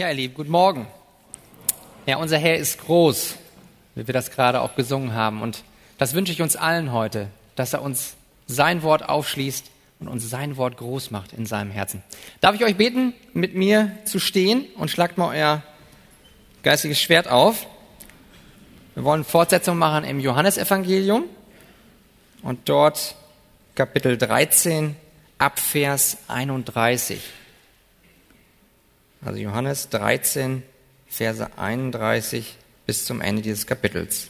Ja, ihr Lieben, guten Morgen. Ja, unser Herr ist groß, wie wir das gerade auch gesungen haben. Und das wünsche ich uns allen heute, dass er uns sein Wort aufschließt und uns sein Wort groß macht in seinem Herzen. Darf ich euch beten, mit mir zu stehen und schlagt mal euer geistiges Schwert auf. Wir wollen Fortsetzung machen im Johannesevangelium und dort Kapitel 13 ab Vers 31. Also Johannes 13, Verse 31 bis zum Ende dieses Kapitels.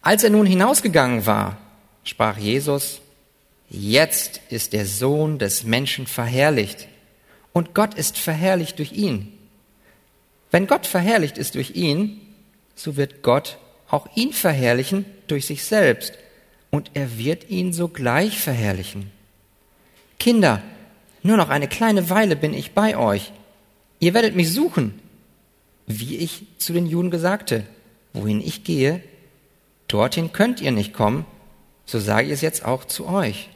Als er nun hinausgegangen war, sprach Jesus, jetzt ist der Sohn des Menschen verherrlicht und Gott ist verherrlicht durch ihn. Wenn Gott verherrlicht ist durch ihn, so wird Gott auch ihn verherrlichen durch sich selbst und er wird ihn sogleich verherrlichen. Kinder, nur noch eine kleine Weile bin ich bei euch. Ihr werdet mich suchen, wie ich zu den Juden gesagte. Wohin ich gehe, dorthin könnt ihr nicht kommen, so sage ich es jetzt auch zu euch.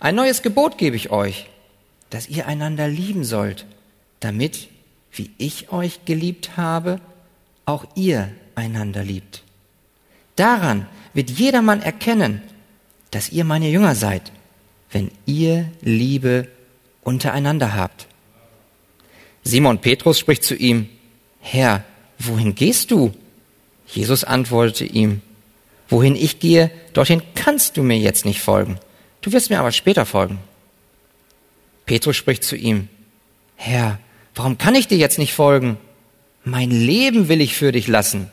Ein neues Gebot gebe ich euch, dass ihr einander lieben sollt, damit, wie ich euch geliebt habe, auch ihr einander liebt. Daran wird jedermann erkennen, dass ihr meine Jünger seid wenn ihr Liebe untereinander habt. Simon Petrus spricht zu ihm, Herr, wohin gehst du? Jesus antwortete ihm, wohin ich gehe, dorthin kannst du mir jetzt nicht folgen. Du wirst mir aber später folgen. Petrus spricht zu ihm, Herr, warum kann ich dir jetzt nicht folgen? Mein Leben will ich für dich lassen.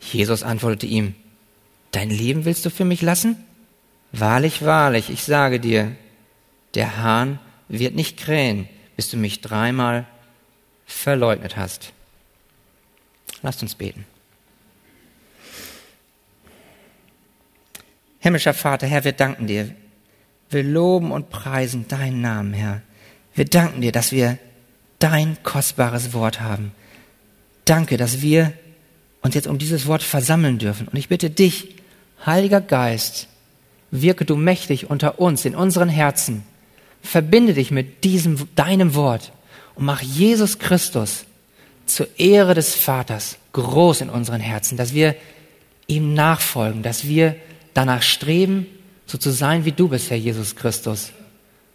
Jesus antwortete ihm, Dein Leben willst du für mich lassen? Wahrlich, wahrlich, ich sage dir, der Hahn wird nicht krähen, bis du mich dreimal verleugnet hast. Lasst uns beten. Himmlischer Vater, Herr, wir danken dir. Wir loben und preisen deinen Namen, Herr. Wir danken dir, dass wir dein kostbares Wort haben. Danke, dass wir uns jetzt um dieses Wort versammeln dürfen. Und ich bitte dich, Heiliger Geist, wirke du mächtig unter uns, in unseren Herzen. Verbinde dich mit diesem, deinem Wort und mach Jesus Christus zur Ehre des Vaters groß in unseren Herzen, dass wir ihm nachfolgen, dass wir danach streben, so zu sein, wie du bist, Herr Jesus Christus.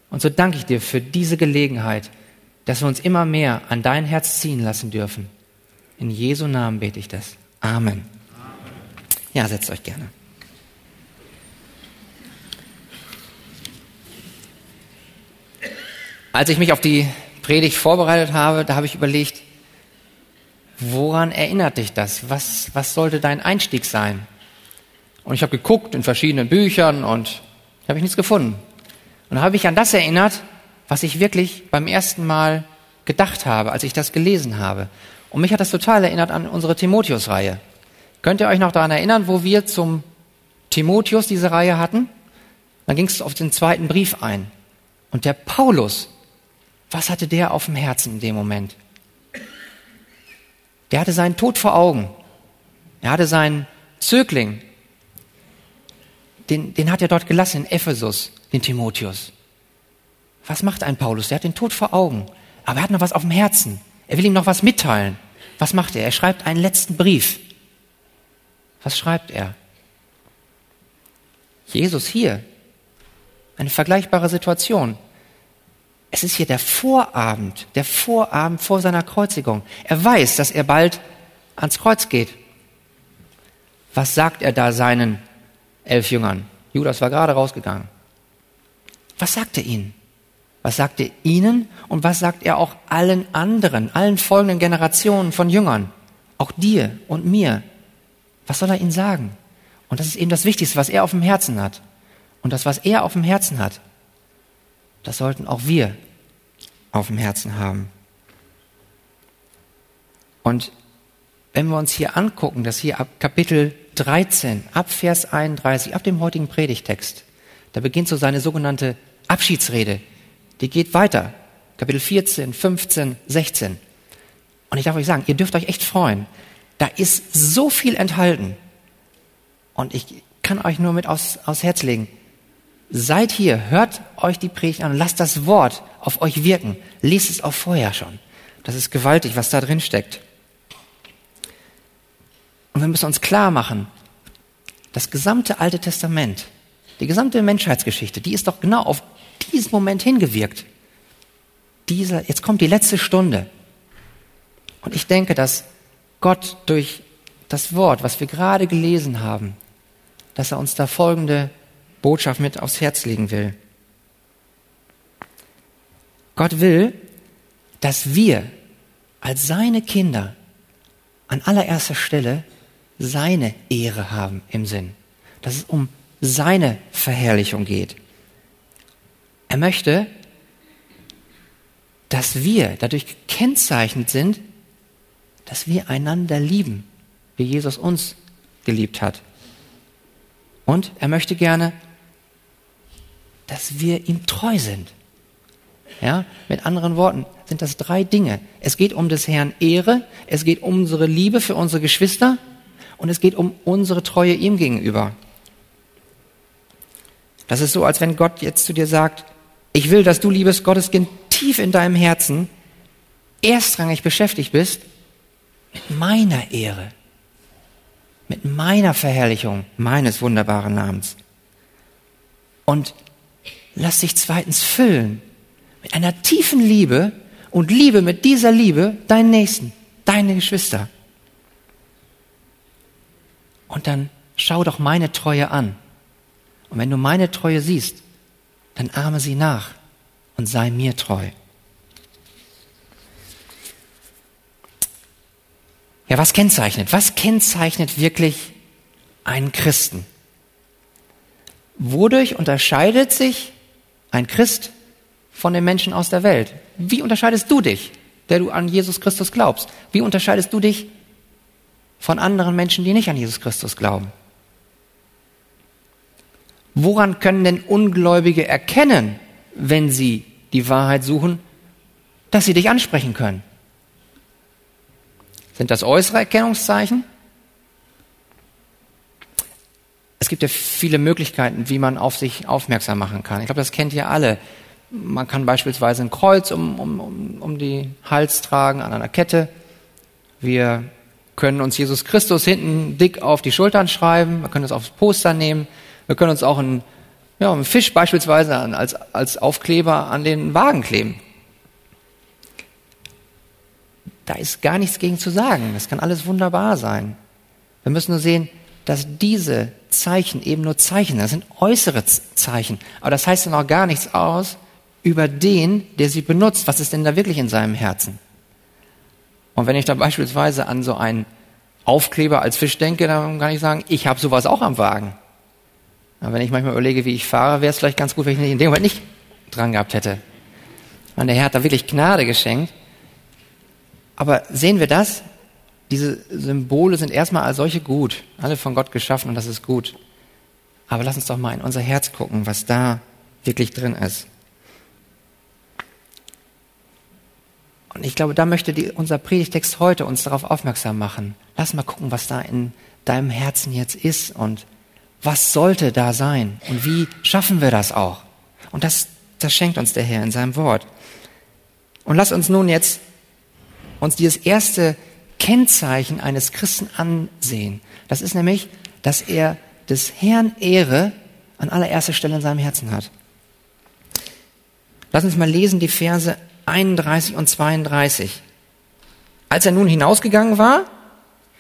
Und so danke ich dir für diese Gelegenheit, dass wir uns immer mehr an dein Herz ziehen lassen dürfen. In Jesu Namen bete ich das. Amen. Ja, setzt euch gerne. Als ich mich auf die Predigt vorbereitet habe, da habe ich überlegt, woran erinnert dich das? Was, was sollte dein Einstieg sein? Und ich habe geguckt in verschiedenen Büchern und habe ich nichts gefunden. Und da habe ich an das erinnert, was ich wirklich beim ersten Mal gedacht habe, als ich das gelesen habe. Und mich hat das total erinnert an unsere Timotheus-Reihe. Könnt ihr euch noch daran erinnern, wo wir zum Timotheus diese Reihe hatten? Dann ging es auf den zweiten Brief ein. Und der Paulus was hatte der auf dem Herzen in dem Moment? Der hatte seinen Tod vor Augen. Er hatte seinen Zögling, den, den hat er dort gelassen in Ephesus, den Timotheus. Was macht ein Paulus? Der hat den Tod vor Augen, aber er hat noch was auf dem Herzen. Er will ihm noch was mitteilen. Was macht er? Er schreibt einen letzten Brief. Was schreibt er? Jesus hier. Eine vergleichbare Situation. Es ist hier der Vorabend, der Vorabend vor seiner Kreuzigung. Er weiß, dass er bald ans Kreuz geht. Was sagt er da seinen elf Jüngern? Judas war gerade rausgegangen. Was sagt er ihnen? Was sagt er ihnen und was sagt er auch allen anderen, allen folgenden Generationen von Jüngern? Auch dir und mir. Was soll er ihnen sagen? Und das ist eben das Wichtigste, was er auf dem Herzen hat. Und das, was er auf dem Herzen hat, das sollten auch wir auf dem Herzen haben. Und wenn wir uns hier angucken, dass hier ab Kapitel 13, ab Vers 31, ab dem heutigen Predigtext, da beginnt so seine sogenannte Abschiedsrede. Die geht weiter. Kapitel 14, 15, 16. Und ich darf euch sagen, ihr dürft euch echt freuen. Da ist so viel enthalten. Und ich kann euch nur mit aus, aus Herz legen seid hier, hört euch die Predigt an, lasst das Wort auf euch wirken. Lest es auch vorher schon. Das ist gewaltig, was da drin steckt. Und wir müssen uns klar machen, das gesamte Alte Testament, die gesamte Menschheitsgeschichte, die ist doch genau auf diesen Moment hingewirkt. Dieser, jetzt kommt die letzte Stunde. Und ich denke, dass Gott durch das Wort, was wir gerade gelesen haben, dass er uns da folgende Botschaft mit aufs Herz legen will. Gott will, dass wir als seine Kinder an allererster Stelle seine Ehre haben im Sinn. Dass es um seine Verherrlichung geht. Er möchte, dass wir dadurch gekennzeichnet sind, dass wir einander lieben, wie Jesus uns geliebt hat. Und er möchte gerne, dass wir ihm treu sind. Ja, mit anderen Worten sind das drei Dinge. Es geht um des Herrn Ehre, es geht um unsere Liebe für unsere Geschwister und es geht um unsere Treue ihm gegenüber. Das ist so, als wenn Gott jetzt zu dir sagt, ich will, dass du, liebes Gotteskind, tief in deinem Herzen erstrangig beschäftigt bist mit meiner Ehre, mit meiner Verherrlichung meines wunderbaren Namens. Und lass dich zweitens füllen mit einer tiefen Liebe und liebe mit dieser Liebe deinen Nächsten, deine Geschwister. Und dann schau doch meine Treue an. Und wenn du meine Treue siehst, dann ahme sie nach und sei mir treu. Ja, was kennzeichnet? Was kennzeichnet wirklich einen Christen? Wodurch unterscheidet sich ein Christ von den Menschen aus der Welt? Wie unterscheidest du dich, der du an Jesus Christus glaubst? Wie unterscheidest du dich von anderen Menschen, die nicht an Jesus Christus glauben? Woran können denn Ungläubige erkennen, wenn sie die Wahrheit suchen, dass sie dich ansprechen können? Sind das äußere Erkennungszeichen? Es gibt ja viele Möglichkeiten, wie man auf sich aufmerksam machen kann. Ich glaube, das kennt ihr alle. Man kann beispielsweise ein Kreuz um, um, um, um die Hals tragen an einer Kette. Wir können uns Jesus Christus hinten dick auf die Schultern schreiben. Wir können es aufs Poster nehmen. Wir können uns auch einen, ja, einen Fisch beispielsweise als, als Aufkleber an den Wagen kleben. Da ist gar nichts gegen zu sagen. Das kann alles wunderbar sein. Wir müssen nur sehen, dass diese Zeichen eben nur Zeichen, das sind äußere Zeichen. Aber das heißt dann auch gar nichts aus über den, der sie benutzt. Was ist denn da wirklich in seinem Herzen? Und wenn ich da beispielsweise an so einen Aufkleber als Fisch denke, dann kann ich sagen, ich habe sowas auch am Wagen. Aber wenn ich manchmal überlege, wie ich fahre, wäre es vielleicht ganz gut, wenn ich in dem Moment nicht dran gehabt hätte. Und der Herr hat da wirklich Gnade geschenkt. Aber sehen wir das? Diese Symbole sind erstmal als solche gut, alle von Gott geschaffen und das ist gut. Aber lass uns doch mal in unser Herz gucken, was da wirklich drin ist. Und ich glaube, da möchte die, unser Predigtext heute uns darauf aufmerksam machen. Lass mal gucken, was da in deinem Herzen jetzt ist und was sollte da sein und wie schaffen wir das auch? Und das, das schenkt uns der Herr in seinem Wort. Und lass uns nun jetzt uns dieses erste Kennzeichen eines Christen ansehen. Das ist nämlich, dass er des Herrn Ehre an allererster Stelle in seinem Herzen hat. Lass uns mal lesen die Verse 31 und 32. Als er nun hinausgegangen war,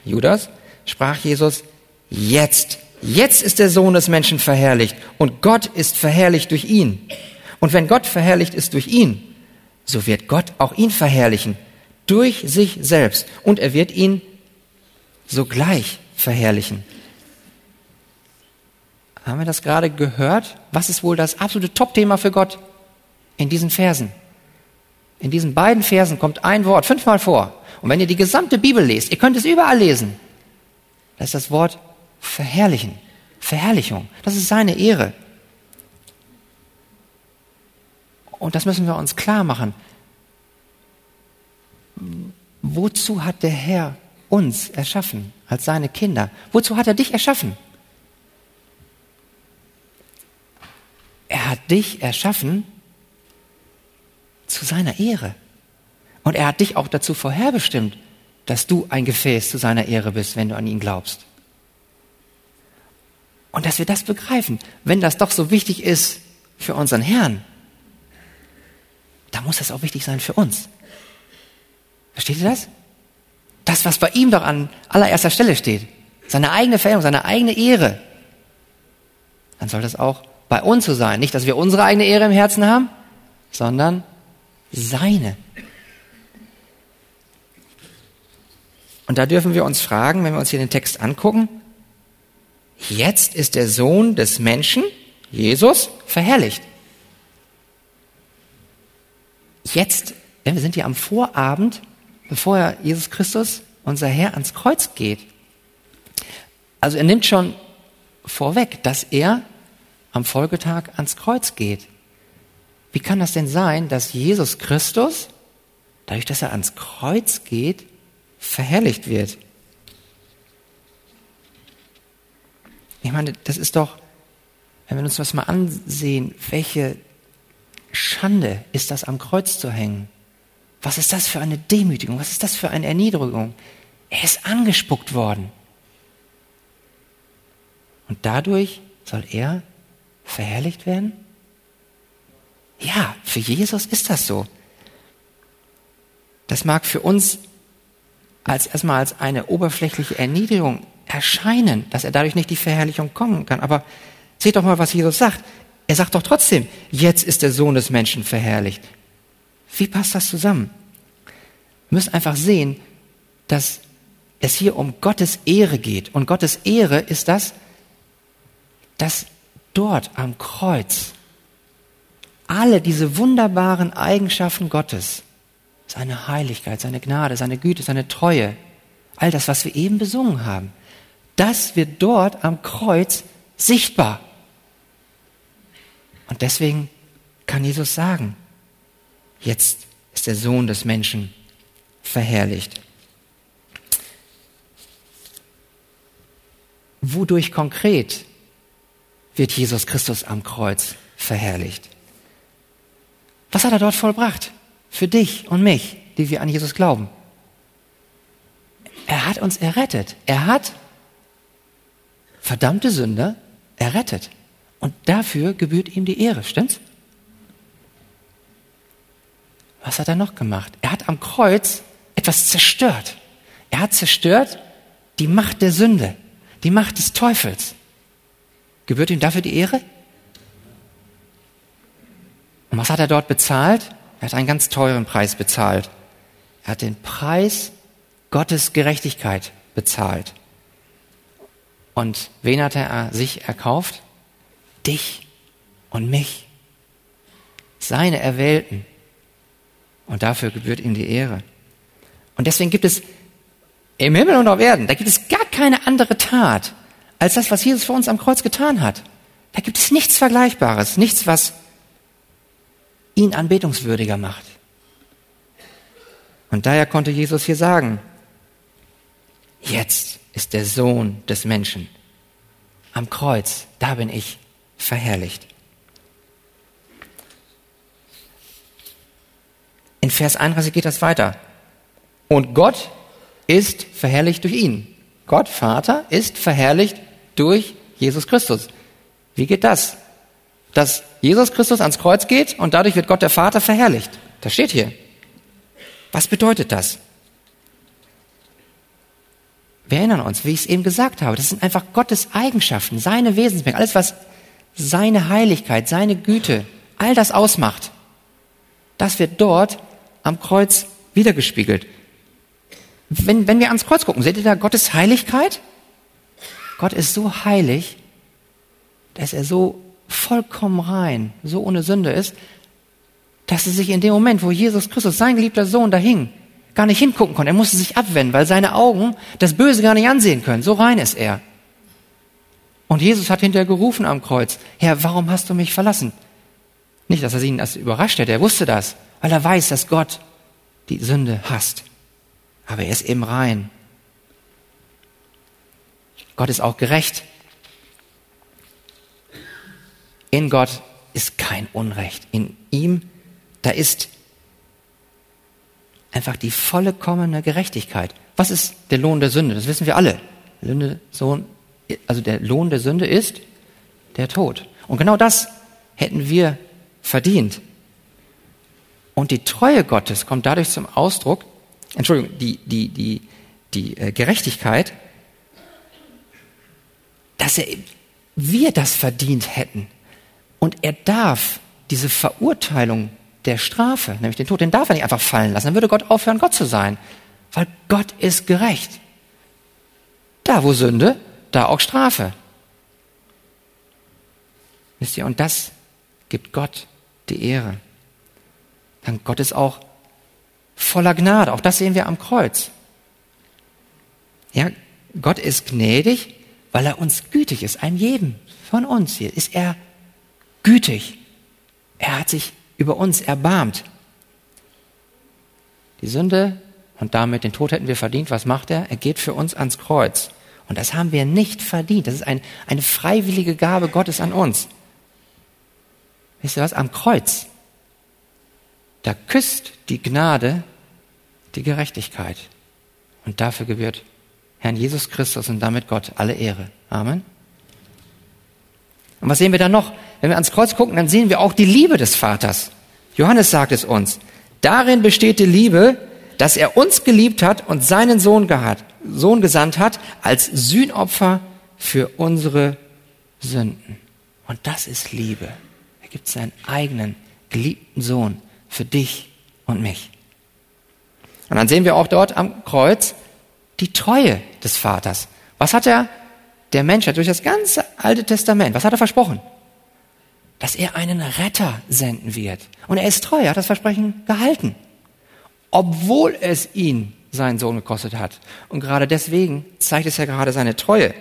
Judas, sprach Jesus, jetzt Jetzt ist der Sohn des Menschen verherrlicht und Gott ist verherrlicht durch ihn. Und wenn Gott verherrlicht ist durch ihn, so wird Gott auch ihn verherrlichen durch sich selbst und er wird ihn sogleich verherrlichen. Haben wir das gerade gehört? Was ist wohl das absolute Top-Thema für Gott in diesen Versen? In diesen beiden Versen kommt ein Wort fünfmal vor. Und wenn ihr die gesamte Bibel lest, ihr könnt es überall lesen, das ist das Wort verherrlichen. Verherrlichung. Das ist seine Ehre. Und das müssen wir uns klar machen. Wozu hat der Herr uns erschaffen als seine Kinder? Wozu hat er dich erschaffen? dich erschaffen zu seiner Ehre. Und er hat dich auch dazu vorherbestimmt, dass du ein Gefäß zu seiner Ehre bist, wenn du an ihn glaubst. Und dass wir das begreifen, wenn das doch so wichtig ist für unseren Herrn, da muss das auch wichtig sein für uns. Versteht ihr das? Das, was bei ihm doch an allererster Stelle steht, seine eigene Veränderung, seine eigene Ehre, dann soll das auch bei uns so sein. Nicht, dass wir unsere eigene Ehre im Herzen haben, sondern seine. Und da dürfen wir uns fragen, wenn wir uns hier den Text angucken, jetzt ist der Sohn des Menschen, Jesus, verherrlicht. Jetzt, denn wir sind hier am Vorabend, bevor Jesus Christus, unser Herr, ans Kreuz geht. Also er nimmt schon vorweg, dass er am Folgetag ans Kreuz geht. Wie kann das denn sein, dass Jesus Christus, dadurch, dass er ans Kreuz geht, verherrlicht wird? Ich meine, das ist doch, wenn wir uns das mal ansehen, welche Schande ist das, am Kreuz zu hängen. Was ist das für eine Demütigung? Was ist das für eine Erniedrigung? Er ist angespuckt worden. Und dadurch soll er verherrlicht werden? Ja, für Jesus ist das so. Das mag für uns als erstmal als eine oberflächliche Erniedrigung erscheinen, dass er dadurch nicht die Verherrlichung kommen kann. Aber seht doch mal, was Jesus sagt. Er sagt doch trotzdem, jetzt ist der Sohn des Menschen verherrlicht. Wie passt das zusammen? Wir müssen einfach sehen, dass es hier um Gottes Ehre geht. Und Gottes Ehre ist das, dass dort am Kreuz alle diese wunderbaren Eigenschaften Gottes, seine Heiligkeit, seine Gnade, seine Güte, seine Treue, all das, was wir eben besungen haben, das wird dort am Kreuz sichtbar. Und deswegen kann Jesus sagen, jetzt ist der Sohn des Menschen verherrlicht. Wodurch konkret wird Jesus Christus am Kreuz verherrlicht? Was hat er dort vollbracht? Für dich und mich, die wir an Jesus glauben. Er hat uns errettet. Er hat verdammte Sünder errettet. Und dafür gebührt ihm die Ehre, stimmt's? Was hat er noch gemacht? Er hat am Kreuz etwas zerstört. Er hat zerstört die Macht der Sünde, die Macht des Teufels. Gebührt ihm dafür die Ehre? Und was hat er dort bezahlt? Er hat einen ganz teuren Preis bezahlt. Er hat den Preis Gottes Gerechtigkeit bezahlt. Und wen hat er sich erkauft? Dich und mich. Seine Erwählten. Und dafür gebührt ihm die Ehre. Und deswegen gibt es im Himmel und auf Erden, da gibt es gar keine andere Tat, als das, was Jesus für uns am Kreuz getan hat. Da gibt es nichts Vergleichbares, nichts, was ihn anbetungswürdiger macht. Und daher konnte Jesus hier sagen, jetzt ist der Sohn des Menschen am Kreuz, da bin ich verherrlicht. In Vers 31 geht das weiter. Und Gott ist verherrlicht durch ihn. Gott, Vater, ist verherrlicht durch Jesus Christus. Wie geht das? Dass Jesus Christus ans Kreuz geht und dadurch wird Gott der Vater verherrlicht. Das steht hier. Was bedeutet das? Wir erinnern uns, wie ich es eben gesagt habe, das sind einfach Gottes Eigenschaften, seine Wesensmerkmale, alles was seine Heiligkeit, seine Güte, all das ausmacht. Das wird dort am Kreuz wiedergespiegelt. Wenn, wenn wir ans Kreuz gucken, seht ihr da Gottes Heiligkeit? Gott ist so heilig, dass er so vollkommen rein, so ohne Sünde ist, dass er sich in dem Moment, wo Jesus Christus, sein geliebter Sohn, da hing, gar nicht hingucken konnte. Er musste sich abwenden, weil seine Augen das Böse gar nicht ansehen können. So rein ist er. Und Jesus hat hinterher gerufen am Kreuz, Herr, warum hast du mich verlassen? Nicht, dass er ihn das überrascht hätte, er wusste das, weil er weiß, dass Gott die Sünde hasst. Aber er ist eben rein. Gott ist auch gerecht. In Gott ist kein Unrecht. In ihm, da ist einfach die vollkommene Gerechtigkeit. Was ist der Lohn der Sünde? Das wissen wir alle. Also der Lohn der Sünde ist der Tod. Und genau das hätten wir verdient. Und die Treue Gottes kommt dadurch zum Ausdruck, Entschuldigung, die, die, die, die äh, Gerechtigkeit, dass er, wir das verdient hätten. Und er darf diese Verurteilung der Strafe, nämlich den Tod, den darf er nicht einfach fallen lassen. Dann würde Gott aufhören, Gott zu sein. Weil Gott ist gerecht. Da, wo Sünde, da auch Strafe. Wisst ihr, und das gibt Gott die Ehre. Dann Gott ist auch voller Gnade. Auch das sehen wir am Kreuz. Ja, Gott ist gnädig, weil er uns gütig ist. Einem jedem von uns hier ist er gütig. Er hat sich über uns erbarmt. Die Sünde und damit den Tod hätten wir verdient. Was macht er? Er geht für uns ans Kreuz. Und das haben wir nicht verdient. Das ist ein, eine freiwillige Gabe Gottes an uns. Wisst ihr was? Am Kreuz, da küsst die Gnade die Gerechtigkeit. Und dafür gebührt Herrn Jesus Christus und damit Gott alle Ehre. Amen. Und was sehen wir dann noch? Wenn wir ans Kreuz gucken, dann sehen wir auch die Liebe des Vaters. Johannes sagt es uns. Darin besteht die Liebe, dass er uns geliebt hat und seinen Sohn, gehabt, Sohn gesandt hat als Sühnopfer für unsere Sünden. Und das ist Liebe. Er gibt seinen eigenen geliebten Sohn für dich und mich. Und dann sehen wir auch dort am Kreuz die Treue des Vaters. Was hat er der Menschheit durch das ganze Alte Testament, was hat er versprochen? Dass er einen Retter senden wird. Und er ist treu, er hat das Versprechen gehalten. Obwohl es ihn seinen Sohn gekostet hat. Und gerade deswegen zeigt es ja gerade seine Treue.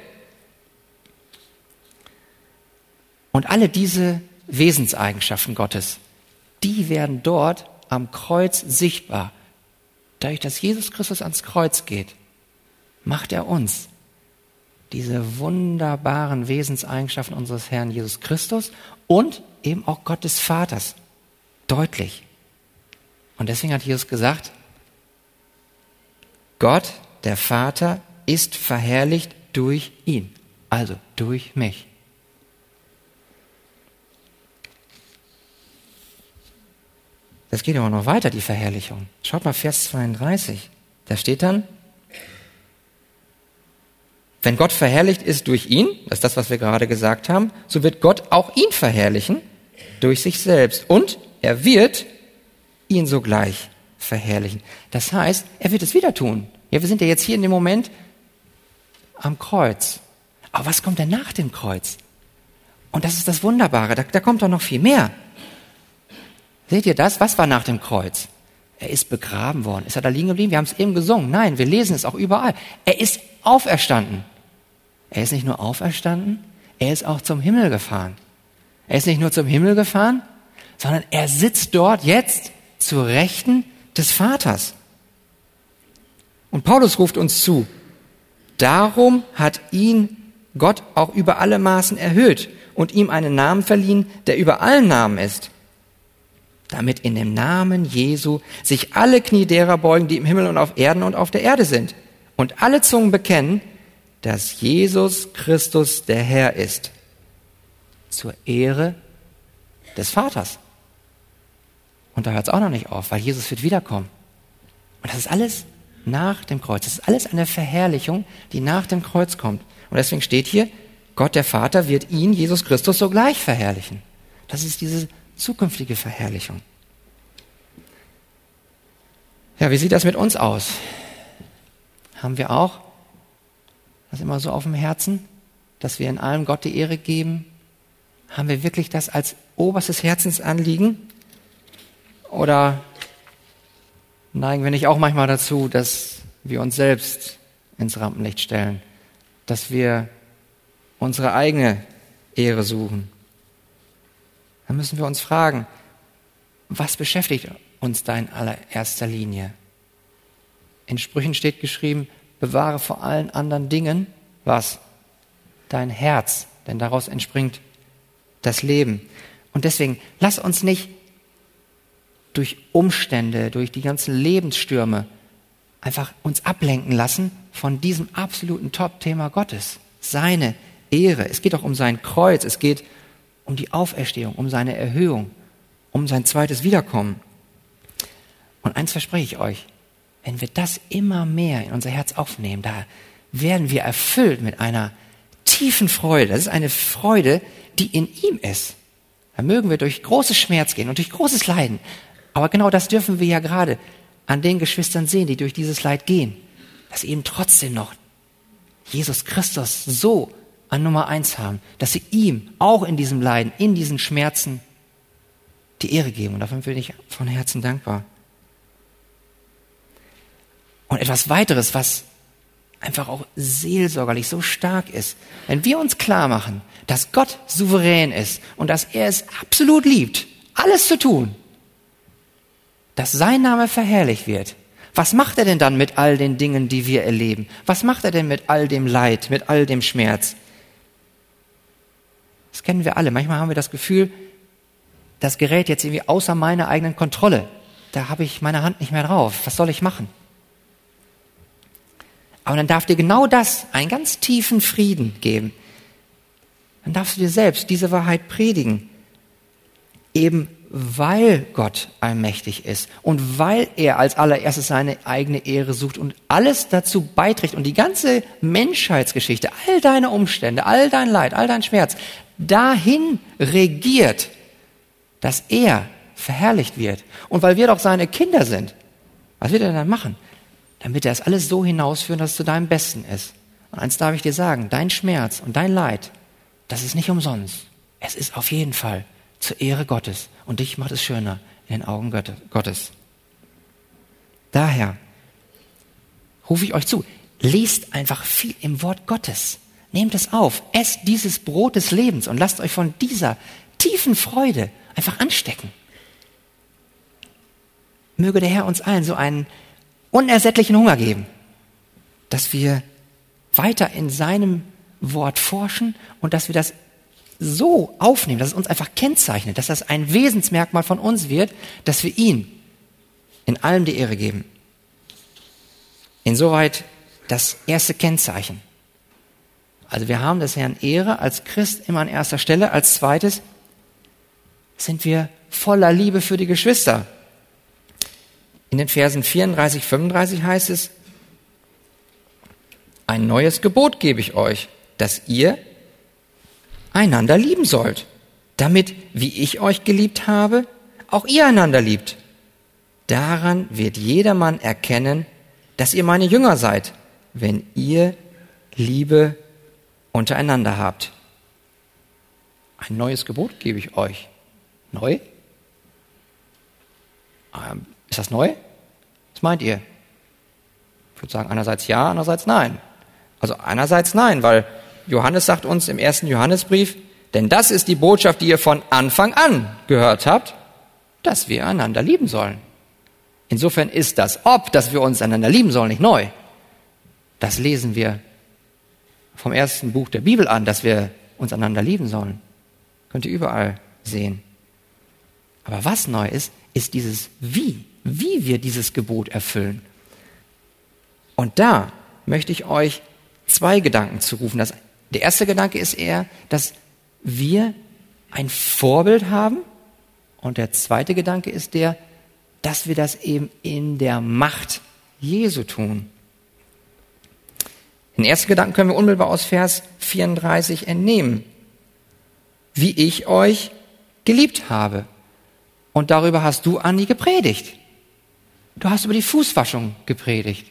Und alle diese Wesenseigenschaften Gottes, die werden dort am Kreuz sichtbar. Dadurch, dass Jesus Christus ans Kreuz geht, macht er uns diese wunderbaren Wesenseigenschaften unseres Herrn Jesus Christus und eben auch Gottes Vaters deutlich. Und deswegen hat Jesus gesagt, Gott, der Vater, ist verherrlicht durch ihn, also durch mich. Das geht aber noch weiter, die Verherrlichung. Schaut mal Vers 32. Da steht dann, wenn Gott verherrlicht ist durch ihn, das ist das, was wir gerade gesagt haben, so wird Gott auch ihn verherrlichen durch sich selbst. Und er wird ihn sogleich verherrlichen. Das heißt, er wird es wieder tun. Ja, wir sind ja jetzt hier in dem Moment am Kreuz. Aber was kommt denn nach dem Kreuz? Und das ist das Wunderbare, da, da kommt doch noch viel mehr. Seht ihr das? Was war nach dem Kreuz? Er ist begraben worden. Ist er da liegen geblieben? Wir haben es eben gesungen. Nein, wir lesen es auch überall. Er ist auferstanden. Er ist nicht nur auferstanden, er ist auch zum Himmel gefahren. Er ist nicht nur zum Himmel gefahren, sondern er sitzt dort jetzt zur Rechten des Vaters. Und Paulus ruft uns zu, darum hat ihn Gott auch über alle Maßen erhöht und ihm einen Namen verliehen, der über allen Namen ist, damit in dem Namen Jesu sich alle Knie derer beugen, die im Himmel und auf Erden und auf der Erde sind, und alle Zungen bekennen, dass Jesus Christus der Herr ist, zur Ehre des Vaters. Und da hört es auch noch nicht auf, weil Jesus wird wiederkommen. Und das ist alles nach dem Kreuz. Das ist alles eine Verherrlichung, die nach dem Kreuz kommt. Und deswegen steht hier, Gott der Vater wird ihn, Jesus Christus, sogleich verherrlichen. Das ist diese zukünftige Verherrlichung. Ja, wie sieht das mit uns aus? Haben wir auch das immer so auf dem Herzen, dass wir in allem Gott die Ehre geben? Haben wir wirklich das als oberstes Herzensanliegen? Oder neigen wir nicht auch manchmal dazu, dass wir uns selbst ins Rampenlicht stellen, dass wir unsere eigene Ehre suchen? Dann müssen wir uns fragen, was beschäftigt uns da in allererster Linie? In Sprüchen steht geschrieben, bewahre vor allen anderen Dingen was? Dein Herz, denn daraus entspringt das Leben. Und deswegen, lass uns nicht durch Umstände, durch die ganzen Lebensstürme einfach uns ablenken lassen von diesem absoluten Top-Thema Gottes. Seine Ehre. Es geht auch um sein Kreuz. Es geht um die Auferstehung, um seine Erhöhung, um sein zweites Wiederkommen. Und eins verspreche ich euch, wenn wir das immer mehr in unser Herz aufnehmen, da werden wir erfüllt mit einer tiefen Freude. Das ist eine Freude, die in ihm ist. Da mögen wir durch großes Schmerz gehen und durch großes Leiden. Aber genau das dürfen wir ja gerade an den Geschwistern sehen, die durch dieses Leid gehen. Dass eben trotzdem noch Jesus Christus so an Nummer eins haben, dass sie ihm auch in diesem Leiden, in diesen Schmerzen die Ehre geben. Und dafür bin ich von Herzen dankbar. Und etwas weiteres, was einfach auch seelsorgerlich so stark ist. Wenn wir uns klar machen, dass Gott souverän ist und dass er es absolut liebt, alles zu tun, dass sein Name verherrlicht wird, was macht er denn dann mit all den Dingen, die wir erleben? Was macht er denn mit all dem Leid, mit all dem Schmerz? Das kennen wir alle. Manchmal haben wir das Gefühl, das gerät jetzt irgendwie außer meiner eigenen Kontrolle. Da habe ich meine Hand nicht mehr drauf. Was soll ich machen? Aber dann darf dir genau das einen ganz tiefen Frieden geben. Dann darfst du dir selbst diese Wahrheit predigen. Eben weil Gott allmächtig ist und weil er als allererstes seine eigene Ehre sucht und alles dazu beiträgt und die ganze Menschheitsgeschichte, all deine Umstände, all dein Leid, all dein Schmerz dahin regiert, dass er verherrlicht wird. Und weil wir doch seine Kinder sind, was wird er dann machen? Wird er es alles so hinausführen, dass es zu deinem Besten ist. Und eins darf ich dir sagen, dein Schmerz und dein Leid, das ist nicht umsonst. Es ist auf jeden Fall zur Ehre Gottes. Und dich macht es schöner in den Augen Gottes. Daher rufe ich euch zu, lest einfach viel im Wort Gottes. Nehmt es auf, esst dieses Brot des Lebens und lasst euch von dieser tiefen Freude einfach anstecken. Möge der Herr uns allen so einen unersättlichen Hunger geben, dass wir weiter in seinem Wort forschen und dass wir das so aufnehmen, dass es uns einfach kennzeichnet, dass das ein Wesensmerkmal von uns wird, dass wir ihn in allem die Ehre geben. Insoweit das erste Kennzeichen. Also wir haben des Herrn Ehre als Christ immer an erster Stelle. Als zweites sind wir voller Liebe für die Geschwister. In den Versen 34, 35 heißt es, ein neues Gebot gebe ich euch, dass ihr einander lieben sollt, damit, wie ich euch geliebt habe, auch ihr einander liebt. Daran wird jedermann erkennen, dass ihr meine Jünger seid, wenn ihr Liebe untereinander habt. Ein neues Gebot gebe ich euch. Neu? Ähm, ist das neu? Was meint ihr? Ich würde sagen, einerseits ja, andererseits nein. Also einerseits nein, weil Johannes sagt uns im ersten Johannesbrief, denn das ist die Botschaft, die ihr von Anfang an gehört habt, dass wir einander lieben sollen. Insofern ist das Ob, dass wir uns einander lieben sollen, nicht neu. Das lesen wir vom ersten Buch der Bibel an, dass wir uns einander lieben sollen. Könnt ihr überall sehen. Aber was neu ist, ist dieses Wie, wie wir dieses Gebot erfüllen. Und da möchte ich euch zwei Gedanken zurufen. Das, der erste Gedanke ist eher, dass wir ein Vorbild haben. Und der zweite Gedanke ist der, dass wir das eben in der Macht Jesu tun. Den ersten Gedanken können wir unmittelbar aus Vers 34 entnehmen. Wie ich euch geliebt habe. Und darüber hast du, Anni, gepredigt. Du hast über die Fußwaschung gepredigt.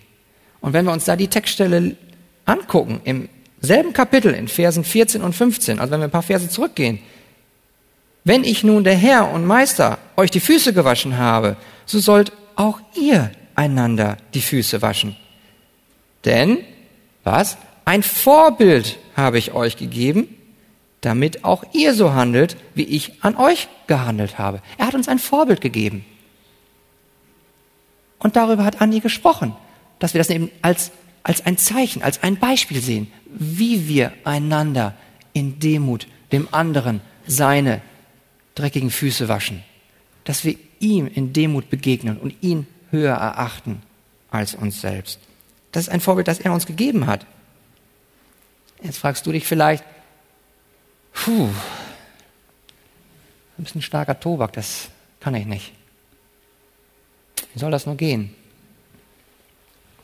Und wenn wir uns da die Textstelle angucken, im selben Kapitel, in Versen 14 und 15, also wenn wir ein paar Verse zurückgehen, wenn ich nun der Herr und Meister euch die Füße gewaschen habe, so sollt auch ihr einander die Füße waschen. Denn, was? Ein Vorbild habe ich euch gegeben, damit auch ihr so handelt, wie ich an euch gehandelt habe. Er hat uns ein Vorbild gegeben. Und darüber hat Andi gesprochen, dass wir das eben als, als ein Zeichen, als ein Beispiel sehen, wie wir einander in Demut dem anderen seine dreckigen Füße waschen, dass wir ihm in Demut begegnen und ihn höher erachten als uns selbst. Das ist ein Vorbild, das er uns gegeben hat. Jetzt fragst du dich vielleicht, puh, ein bisschen starker Tobak, das kann ich nicht. Wie soll das nur gehen?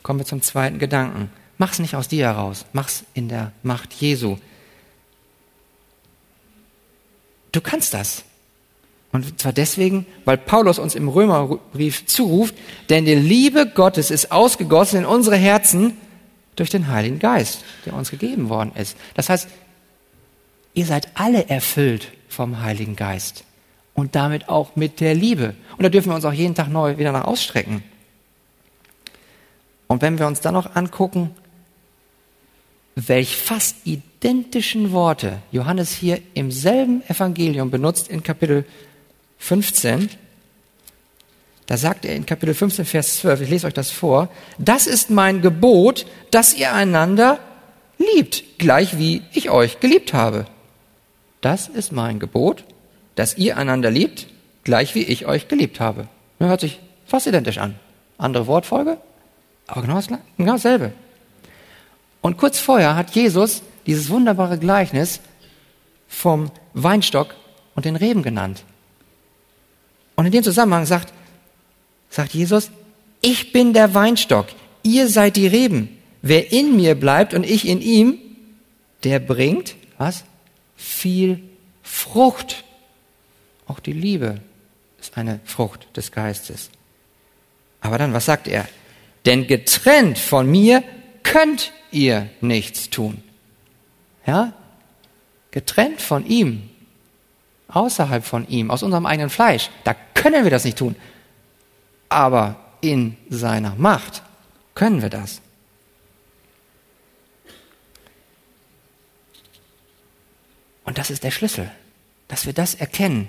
Kommen wir zum zweiten Gedanken. Mach's nicht aus dir heraus, mach's in der Macht Jesu. Du kannst das. Und zwar deswegen, weil Paulus uns im Römerbrief zuruft, denn die Liebe Gottes ist ausgegossen in unsere Herzen durch den Heiligen Geist, der uns gegeben worden ist. Das heißt, ihr seid alle erfüllt vom Heiligen Geist und damit auch mit der Liebe. Und da dürfen wir uns auch jeden Tag neu wieder nach ausstrecken. Und wenn wir uns dann noch angucken, welch fast identischen Worte Johannes hier im selben Evangelium benutzt in Kapitel 15, da sagt er in Kapitel 15, Vers 12, ich lese euch das vor, das ist mein Gebot, dass ihr einander liebt, gleich wie ich euch geliebt habe. Das ist mein Gebot, dass ihr einander liebt, gleich wie ich euch geliebt habe. Das hört sich fast identisch an. Andere Wortfolge, aber genau, genau dasselbe. Und kurz vorher hat Jesus dieses wunderbare Gleichnis vom Weinstock und den Reben genannt. Und in dem Zusammenhang sagt, sagt Jesus, ich bin der Weinstock, ihr seid die Reben. Wer in mir bleibt und ich in ihm, der bringt, was? Viel Frucht. Auch die Liebe ist eine Frucht des Geistes. Aber dann, was sagt er? Denn getrennt von mir könnt ihr nichts tun. Ja? Getrennt von ihm, außerhalb von ihm, aus unserem eigenen Fleisch, da können wir das nicht tun. Aber in seiner Macht können wir das. Und das ist der Schlüssel, dass wir das erkennen,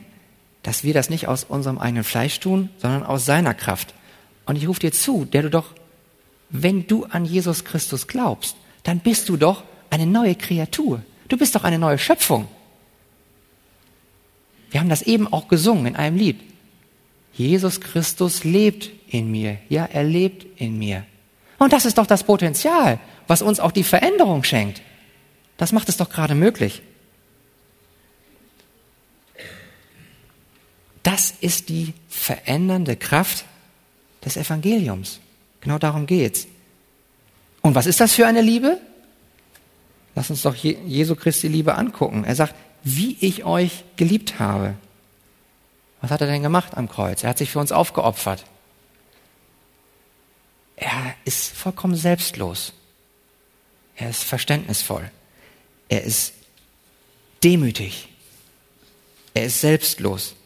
dass wir das nicht aus unserem eigenen Fleisch tun, sondern aus seiner Kraft. Und ich rufe dir zu, der du doch, wenn du an Jesus Christus glaubst, dann bist du doch eine neue Kreatur. Du bist doch eine neue Schöpfung. Wir haben das eben auch gesungen in einem Lied. Jesus Christus lebt in mir. Ja, er lebt in mir. Und das ist doch das Potenzial, was uns auch die Veränderung schenkt. Das macht es doch gerade möglich. Das ist die verändernde Kraft des Evangeliums. Genau darum geht's. Und was ist das für eine Liebe? Lass uns doch Jesu Christi Liebe angucken. Er sagt, wie ich euch geliebt habe. Was hat er denn gemacht am Kreuz? Er hat sich für uns aufgeopfert. Er ist vollkommen selbstlos. Er ist verständnisvoll. Er ist demütig. Er ist selbstlos.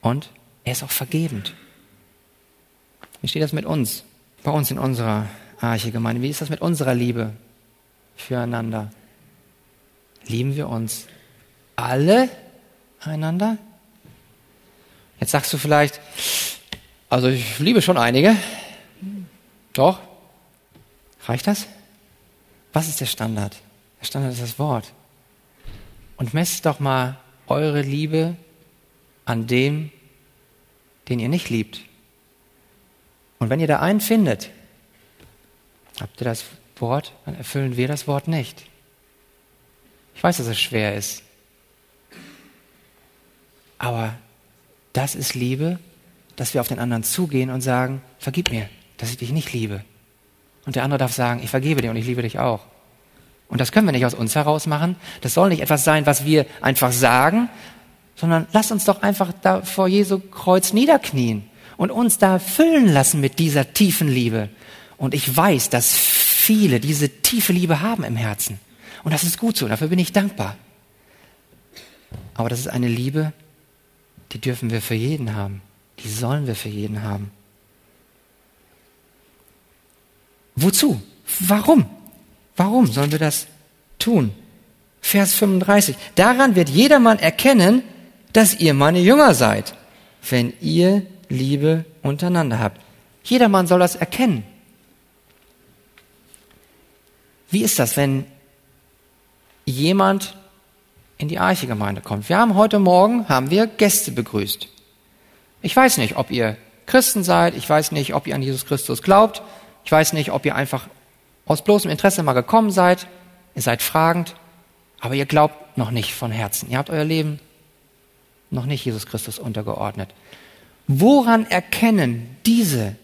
Und er ist auch vergebend. Wie steht das mit uns? Bei uns in unserer Arche-Gemeinde. Wie ist das mit unserer Liebe füreinander? Lieben wir uns alle einander? Jetzt sagst du vielleicht, also ich liebe schon einige. Doch. Reicht das? Was ist der Standard? Der Standard ist das Wort. Und messt doch mal eure Liebe an dem, den ihr nicht liebt. Und wenn ihr da einen findet, habt ihr das Wort, dann erfüllen wir das Wort nicht. Ich weiß, dass es schwer ist. Aber das ist Liebe, dass wir auf den anderen zugehen und sagen, vergib mir, dass ich dich nicht liebe. Und der andere darf sagen, ich vergebe dir und ich liebe dich auch. Und das können wir nicht aus uns heraus machen. Das soll nicht etwas sein, was wir einfach sagen, sondern lass uns doch einfach da vor Jesu Kreuz niederknien und uns da füllen lassen mit dieser tiefen Liebe. Und ich weiß, dass viele diese tiefe Liebe haben im Herzen. Und das ist gut so, dafür bin ich dankbar. Aber das ist eine Liebe, die dürfen wir für jeden haben. Die sollen wir für jeden haben. Wozu? Warum? Warum sollen wir das tun? Vers 35. Daran wird jedermann erkennen, dass ihr meine Jünger seid, wenn ihr Liebe untereinander habt. Jedermann soll das erkennen. Wie ist das, wenn jemand in die Arche-Gemeinde kommt. Wir haben heute Morgen, haben wir Gäste begrüßt. Ich weiß nicht, ob ihr Christen seid, ich weiß nicht, ob ihr an Jesus Christus glaubt, ich weiß nicht, ob ihr einfach aus bloßem Interesse mal gekommen seid, ihr seid fragend, aber ihr glaubt noch nicht von Herzen. Ihr habt euer Leben noch nicht Jesus Christus untergeordnet. Woran erkennen diese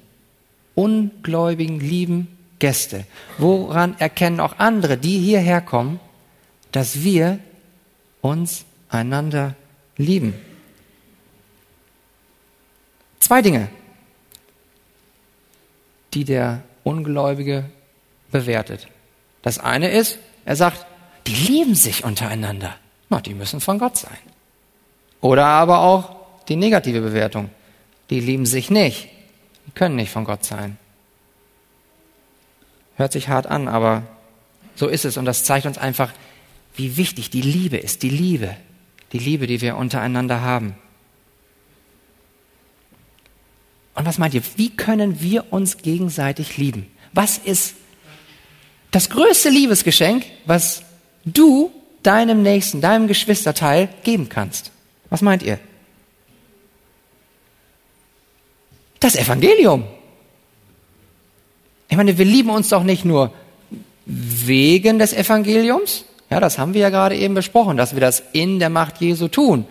ungläubigen, lieben Gäste, woran erkennen auch andere, die hierher kommen, dass wir uns einander lieben? Zwei Dinge, die der Ungläubige bewertet. Das eine ist, er sagt, die lieben sich untereinander. Na, die müssen von Gott sein. Oder aber auch die negative Bewertung. Die lieben sich nicht. Die können nicht von Gott sein. Hört sich hart an, aber so ist es. Und das zeigt uns einfach, wie wichtig die Liebe ist. Die Liebe. Die Liebe, die wir untereinander haben. Und was meint ihr? Wie können wir uns gegenseitig lieben? Was ist das größte Liebesgeschenk, was du deinem Nächsten, deinem Geschwisterteil geben kannst? Was meint ihr? Das Evangelium. Ich meine, wir lieben uns doch nicht nur wegen des Evangeliums. Ja, das haben wir ja gerade eben besprochen, dass wir das in der Macht Jesu tun.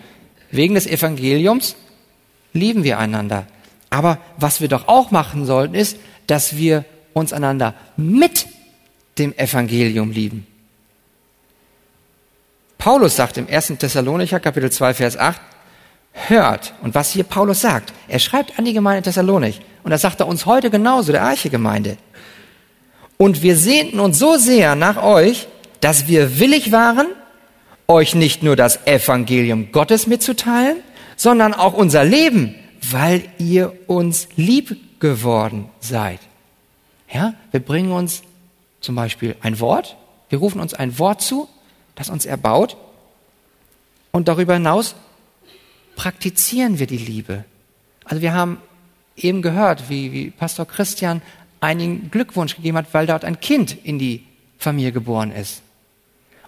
Wegen des Evangeliums lieben wir einander. Aber was wir doch auch machen sollten, ist, dass wir uns einander mit dem Evangelium lieben. Paulus sagt im 1. Thessalonicher Kapitel 2 Vers 8, hört, und was hier Paulus sagt, er schreibt an die Gemeinde Thessalonik, und das sagt er uns heute genauso, der Arche-Gemeinde. Und wir sehnten uns so sehr nach euch, dass wir willig waren, euch nicht nur das Evangelium Gottes mitzuteilen, sondern auch unser Leben, weil ihr uns lieb geworden seid. Ja, wir bringen uns zum Beispiel ein Wort, wir rufen uns ein Wort zu, das uns erbaut und darüber hinaus praktizieren wir die Liebe. Also wir haben eben gehört, wie, wie Pastor Christian einen Glückwunsch gegeben hat, weil dort ein Kind in die Familie geboren ist.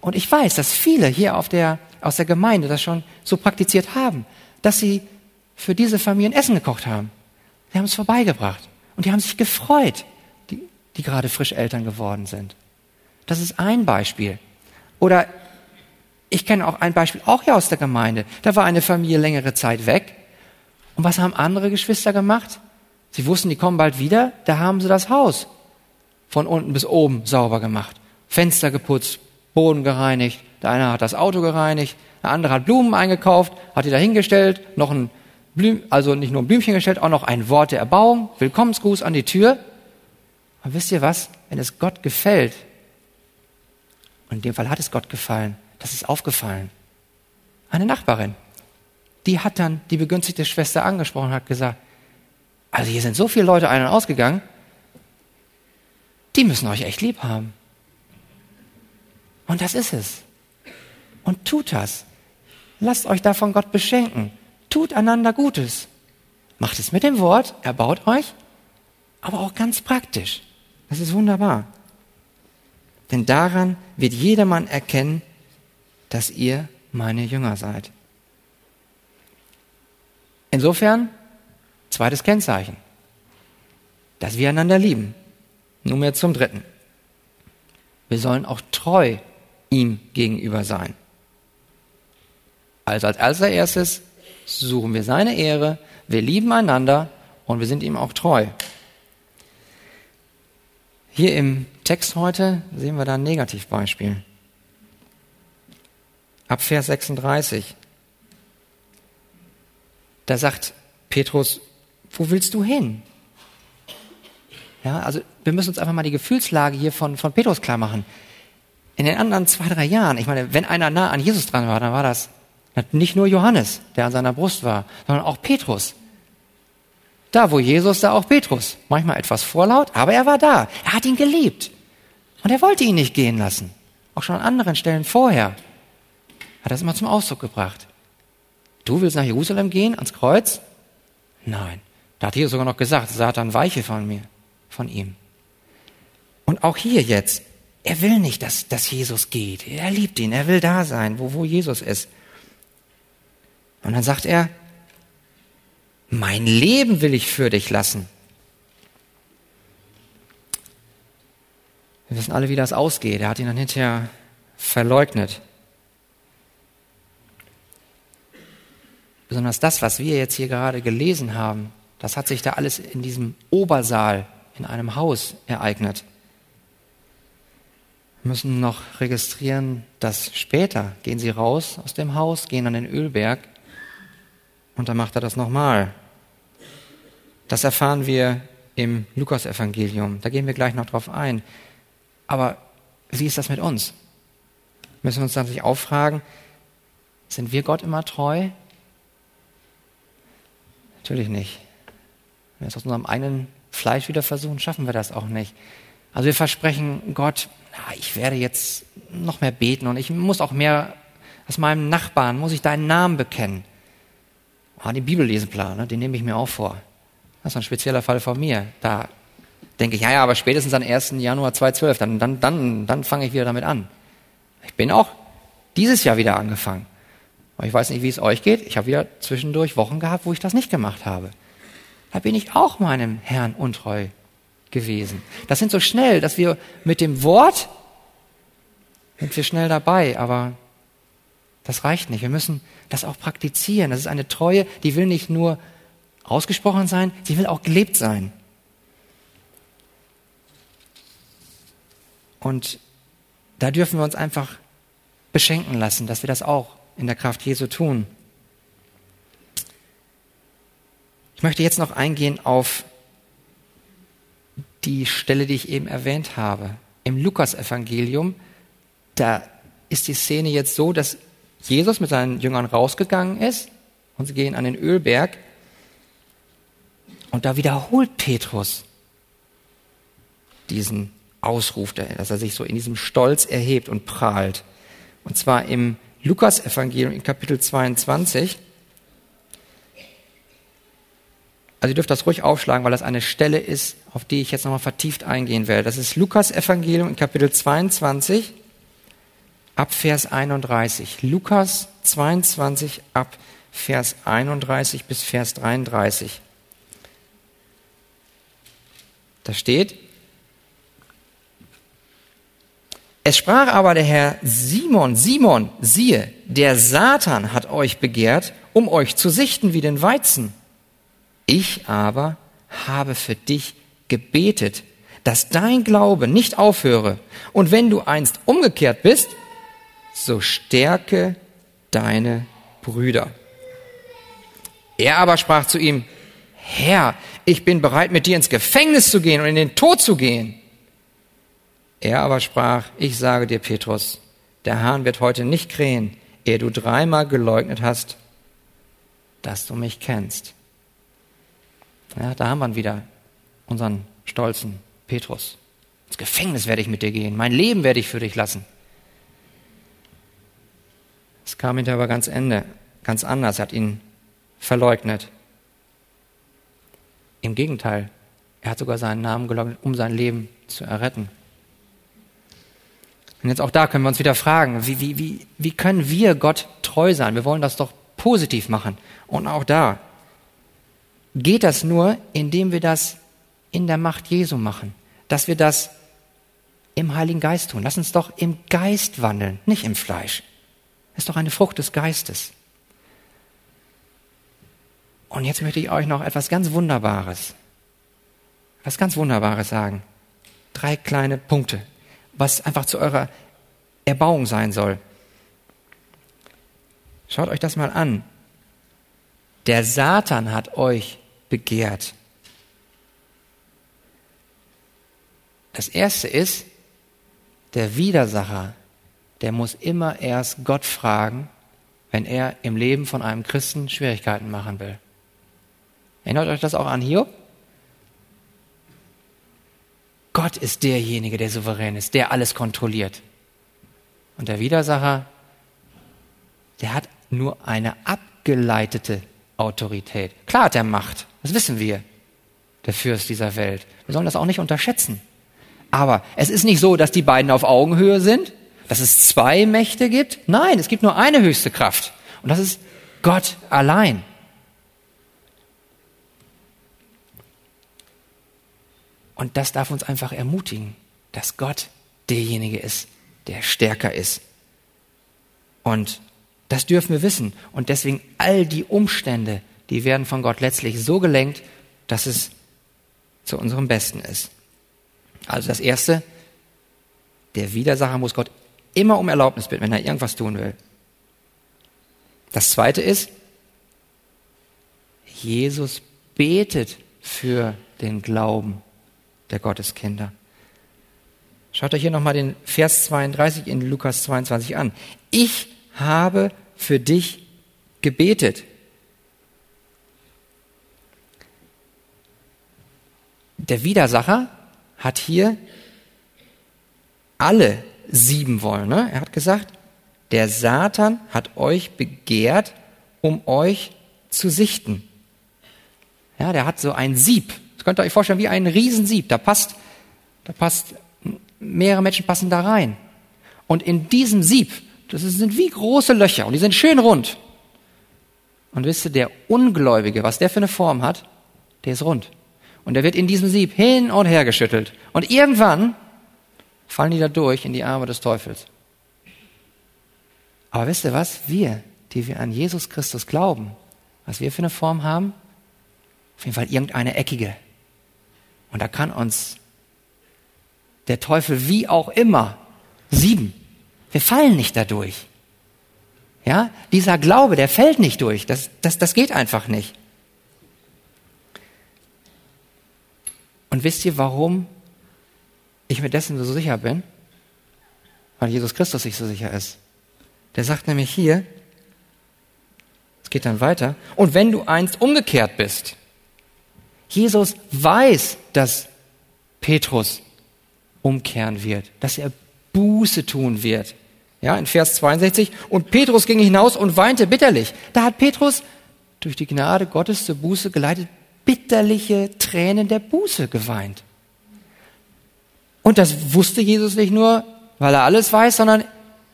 Und ich weiß, dass viele hier auf der, aus der Gemeinde das schon so praktiziert haben, dass sie für diese Familien Essen gekocht haben. Sie haben es vorbeigebracht. Und die haben sich gefreut, die, die gerade frisch Eltern geworden sind. Das ist ein Beispiel. Oder ich kenne auch ein Beispiel, auch hier aus der Gemeinde. Da war eine Familie längere Zeit weg. Und was haben andere Geschwister gemacht? Sie wussten, die kommen bald wieder. Da haben sie das Haus von unten bis oben sauber gemacht. Fenster geputzt, Boden gereinigt. Der eine hat das Auto gereinigt. Der andere hat Blumen eingekauft, hat die da hingestellt, noch ein Blüm, also nicht nur ein Blümchen gestellt, auch noch ein Wort der Erbauung, Willkommensgruß an die Tür. Und wisst ihr was? Wenn es Gott gefällt, und in dem Fall hat es Gott gefallen, das ist aufgefallen. Eine Nachbarin, die hat dann die begünstigte Schwester angesprochen und hat gesagt, also hier sind so viele Leute ein- und ausgegangen, die müssen euch echt lieb haben. Und das ist es. Und tut das. Lasst euch davon Gott beschenken. Tut einander Gutes. Macht es mit dem Wort, erbaut euch, aber auch ganz praktisch. Das ist wunderbar. Denn daran wird jedermann erkennen, dass ihr meine Jünger seid. Insofern, zweites Kennzeichen, dass wir einander lieben. Nunmehr zum dritten. Wir sollen auch treu ihm gegenüber sein. Also als allererstes suchen wir seine Ehre, wir lieben einander und wir sind ihm auch treu. Hier im Text heute sehen wir da ein Negativbeispiel. Ab Vers 36. Da sagt Petrus, wo willst du hin? Ja, also wir müssen uns einfach mal die Gefühlslage hier von, von Petrus klar machen. In den anderen zwei, drei Jahren, ich meine, wenn einer nah an Jesus dran war, dann war das nicht nur Johannes, der an seiner Brust war, sondern auch Petrus. Da, wo Jesus, da auch Petrus. Manchmal etwas vorlaut, aber er war da. Er hat ihn geliebt. Und er wollte ihn nicht gehen lassen. Auch schon an anderen Stellen vorher hat das immer zum Ausdruck gebracht. Du willst nach Jerusalem gehen, ans Kreuz? Nein. Da hat Jesus sogar noch gesagt, Satan weiche von mir, von ihm. Und auch hier jetzt, er will nicht, dass, dass Jesus geht. Er liebt ihn, er will da sein, wo, wo Jesus ist. Und dann sagt er, mein Leben will ich für dich lassen. Wir wissen alle, wie das ausgeht. Er hat ihn dann hinterher verleugnet. Besonders das, was wir jetzt hier gerade gelesen haben, das hat sich da alles in diesem Obersaal in einem Haus ereignet. Müssen noch registrieren, dass später gehen sie raus aus dem Haus, gehen an den Ölberg und dann macht er das nochmal. Das erfahren wir im Lukasevangelium. Da gehen wir gleich noch drauf ein. Aber wie ist das mit uns? Müssen wir uns natürlich auch fragen, sind wir Gott immer treu? Natürlich nicht. Wenn wir es aus unserem eigenen Fleisch wieder versuchen, schaffen wir das auch nicht. Also wir versprechen Gott, na, ich werde jetzt noch mehr beten und ich muss auch mehr aus meinem Nachbarn, muss ich deinen Namen bekennen. Ah, den Bibelleseplan, ne, den nehme ich mir auch vor. Das ist ein spezieller Fall von mir. Da denke ich, ja, ja, aber spätestens am 1. Januar 2012, dann, dann, dann, dann fange ich wieder damit an. Ich bin auch dieses Jahr wieder angefangen. Aber ich weiß nicht, wie es euch geht. Ich habe wieder zwischendurch Wochen gehabt, wo ich das nicht gemacht habe. Da bin ich auch meinem Herrn untreu gewesen. Das sind so schnell, dass wir mit dem Wort sind wir schnell dabei, aber das reicht nicht. Wir müssen das auch praktizieren. Das ist eine Treue, die will nicht nur ausgesprochen sein, sie will auch gelebt sein. Und da dürfen wir uns einfach beschenken lassen, dass wir das auch in der Kraft Jesu tun. Ich möchte jetzt noch eingehen auf die Stelle, die ich eben erwähnt habe. Im Lukasevangelium, da ist die Szene jetzt so, dass Jesus mit seinen Jüngern rausgegangen ist und sie gehen an den Ölberg und da wiederholt Petrus diesen Ausruf, dass er sich so in diesem Stolz erhebt und prahlt. Und zwar im Lukas-Evangelium in Kapitel 22. Also ihr dürft das ruhig aufschlagen, weil das eine Stelle ist, auf die ich jetzt nochmal vertieft eingehen werde. Das ist Lukas-Evangelium in Kapitel 22 ab Vers 31. Lukas 22 ab Vers 31 bis Vers 33. Da steht, Es sprach aber der Herr Simon, Simon, siehe, der Satan hat euch begehrt, um euch zu sichten wie den Weizen. Ich aber habe für dich gebetet, dass dein Glaube nicht aufhöre. Und wenn du einst umgekehrt bist, so stärke deine Brüder. Er aber sprach zu ihm, Herr, ich bin bereit, mit dir ins Gefängnis zu gehen und in den Tod zu gehen. Er aber sprach, ich sage dir, Petrus, der Hahn wird heute nicht krähen, ehe du dreimal geleugnet hast, dass du mich kennst. Ja, da haben wir wieder unseren stolzen Petrus. Ins Gefängnis werde ich mit dir gehen, mein Leben werde ich für dich lassen. Es kam hinterher aber ganz Ende, ganz anders. Er hat ihn verleugnet. Im Gegenteil, er hat sogar seinen Namen geleugnet, um sein Leben zu erretten. Und jetzt auch da können wir uns wieder fragen, wie, wie, wie, wie können wir Gott treu sein? Wir wollen das doch positiv machen. Und auch da geht das nur, indem wir das in der Macht Jesu machen. Dass wir das im Heiligen Geist tun. Lass uns doch im Geist wandeln, nicht im Fleisch. Das ist doch eine Frucht des Geistes. Und jetzt möchte ich euch noch etwas ganz Wunderbares, was ganz Wunderbares sagen. Drei kleine Punkte, was einfach zu eurer Erbauung sein soll. Schaut euch das mal an. Der Satan hat euch begehrt. Das erste ist, der Widersacher, der muss immer erst Gott fragen, wenn er im Leben von einem Christen Schwierigkeiten machen will. Erinnert euch das auch an Hiob? Gott ist derjenige, der souverän ist, der alles kontrolliert. Und der Widersacher, der hat nur eine abgeleitete Autorität. Klar hat er Macht, das wissen wir, der Fürst dieser Welt. Wir sollen das auch nicht unterschätzen. Aber es ist nicht so, dass die beiden auf Augenhöhe sind, dass es zwei Mächte gibt. Nein, es gibt nur eine höchste Kraft. Und das ist Gott allein. Und das darf uns einfach ermutigen, dass Gott derjenige ist, der stärker ist. Und das dürfen wir wissen. Und deswegen all die Umstände, die werden von Gott letztlich so gelenkt, dass es zu unserem Besten ist. Also das Erste, der Widersacher muss Gott immer um Erlaubnis bitten, wenn er irgendwas tun will. Das Zweite ist, Jesus betet für den Glauben der Gotteskinder. Schaut euch hier nochmal den Vers 32 in Lukas 22 an. Ich habe für dich gebetet. Der Widersacher hat hier alle sieben wollen. Ne? Er hat gesagt, der Satan hat euch begehrt, um euch zu sichten. Ja, der hat so ein Sieb. Das könnt ihr euch vorstellen wie ein Riesensieb. Da passt, da passt, mehrere Menschen passen da rein. Und in diesem Sieb, das sind wie große Löcher und die sind schön rund. Und wisst ihr, der Ungläubige, was der für eine Form hat, der ist rund. Und der wird in diesem Sieb hin und her geschüttelt. Und irgendwann fallen die da durch in die Arme des Teufels. Aber wisst ihr was? Wir, die wir an Jesus Christus glauben, was wir für eine Form haben? Auf jeden Fall irgendeine eckige. Und da kann uns der Teufel wie auch immer sieben. Wir fallen nicht dadurch. Ja, dieser Glaube, der fällt nicht durch. Das, das, das geht einfach nicht. Und wisst ihr, warum ich mir dessen so sicher bin? Weil Jesus Christus sich so sicher ist. Der sagt nämlich hier, es geht dann weiter, und wenn du einst umgekehrt bist, Jesus weiß, dass Petrus umkehren wird, dass er Buße tun wird. Ja, in Vers 62. Und Petrus ging hinaus und weinte bitterlich. Da hat Petrus durch die Gnade Gottes zur Buße geleitet, bitterliche Tränen der Buße geweint. Und das wusste Jesus nicht nur, weil er alles weiß, sondern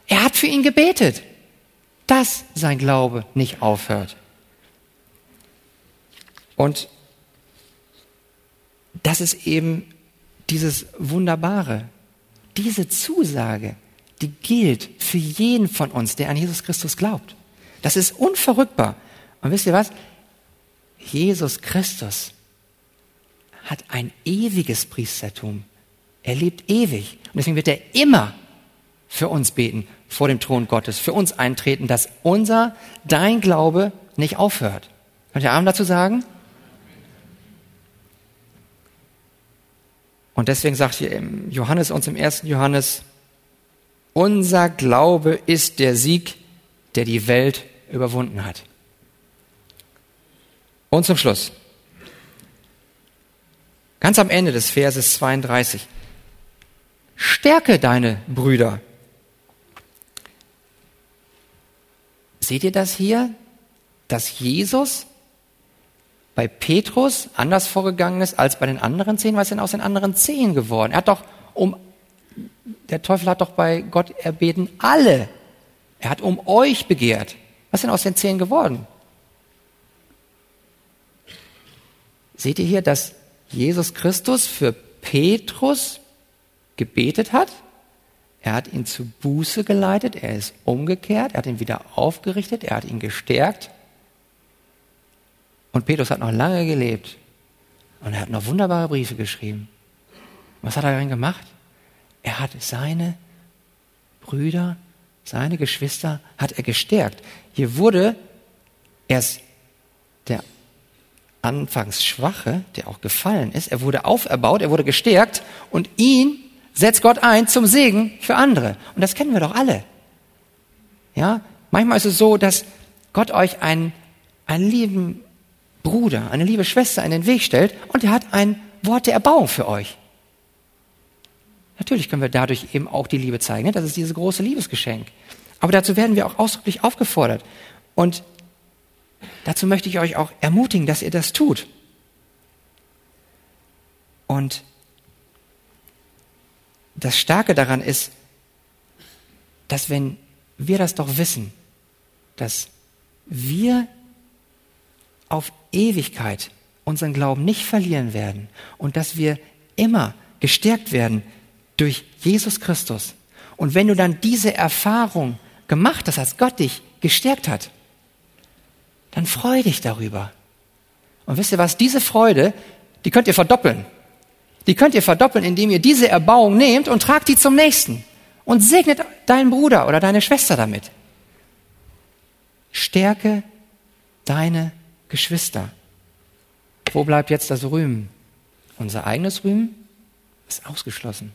er hat für ihn gebetet, dass sein Glaube nicht aufhört. Und das ist eben dieses Wunderbare. Diese Zusage, die gilt für jeden von uns, der an Jesus Christus glaubt. Das ist unverrückbar. Und wisst ihr was? Jesus Christus hat ein ewiges Priestertum. Er lebt ewig. Und deswegen wird er immer für uns beten vor dem Thron Gottes, für uns eintreten, dass unser, dein Glaube nicht aufhört. Könnt ihr Arm dazu sagen? Und deswegen sagt hier Johannes uns im ersten Johannes, unser Glaube ist der Sieg, der die Welt überwunden hat. Und zum Schluss. Ganz am Ende des Verses 32. Stärke deine Brüder. Seht ihr das hier? Dass Jesus bei Petrus anders vorgegangen ist als bei den anderen zehn? Was ist denn aus den anderen zehn geworden? Er hat doch um, der Teufel hat doch bei Gott erbeten alle. Er hat um euch begehrt. Was ist denn aus den zehn geworden? Seht ihr hier, dass Jesus Christus für Petrus gebetet hat? Er hat ihn zu Buße geleitet, er ist umgekehrt, er hat ihn wieder aufgerichtet, er hat ihn gestärkt. Und Petrus hat noch lange gelebt. Und er hat noch wunderbare Briefe geschrieben. Was hat er dann gemacht? Er hat seine Brüder, seine Geschwister, hat er gestärkt. Hier wurde erst der anfangs Schwache, der auch gefallen ist, er wurde auferbaut, er wurde gestärkt und ihn setzt Gott ein zum Segen für andere. Und das kennen wir doch alle. Ja, manchmal ist es so, dass Gott euch einen, einen lieben Bruder, eine liebe Schwester in den Weg stellt und er hat ein Wort der Erbauung für euch. Natürlich können wir dadurch eben auch die Liebe zeigen. Ne? Das ist dieses große Liebesgeschenk. Aber dazu werden wir auch ausdrücklich aufgefordert. Und dazu möchte ich euch auch ermutigen, dass ihr das tut. Und das Starke daran ist, dass wenn wir das doch wissen, dass wir auf Ewigkeit unseren Glauben nicht verlieren werden und dass wir immer gestärkt werden durch Jesus Christus. Und wenn du dann diese Erfahrung gemacht hast, als Gott dich gestärkt hat, dann freu dich darüber. Und wisst ihr was? Diese Freude, die könnt ihr verdoppeln. Die könnt ihr verdoppeln, indem ihr diese Erbauung nehmt und tragt die zum nächsten und segnet deinen Bruder oder deine Schwester damit. Stärke deine Geschwister. Wo bleibt jetzt das Rühmen? Unser eigenes Rühmen ist ausgeschlossen.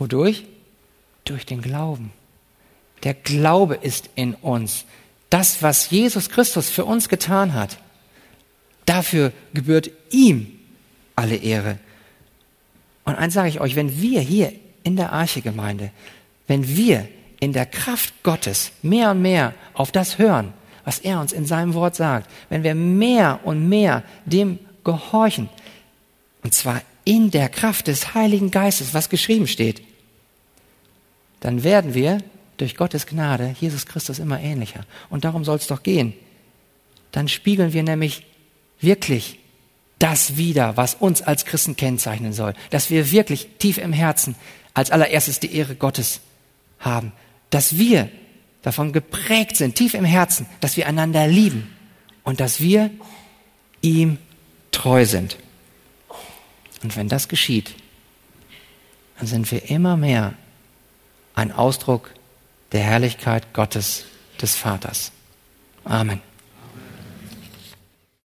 Wodurch? Durch den Glauben. Der Glaube ist in uns. Das, was Jesus Christus für uns getan hat, dafür gebührt ihm alle Ehre. Und eins sage ich euch, wenn wir hier in der Archegemeinde, wenn wir in der Kraft Gottes mehr und mehr auf das hören, was er uns in seinem Wort sagt, wenn wir mehr und mehr dem gehorchen, und zwar in der Kraft des Heiligen Geistes, was geschrieben steht, dann werden wir durch Gottes Gnade Jesus Christus immer ähnlicher. Und darum soll es doch gehen. Dann spiegeln wir nämlich wirklich das wieder, was uns als Christen kennzeichnen soll. Dass wir wirklich tief im Herzen als allererstes die Ehre Gottes haben. Dass wir davon geprägt sind, tief im Herzen, dass wir einander lieben und dass wir ihm treu sind. Und wenn das geschieht, dann sind wir immer mehr ein Ausdruck der Herrlichkeit Gottes des Vaters. Amen.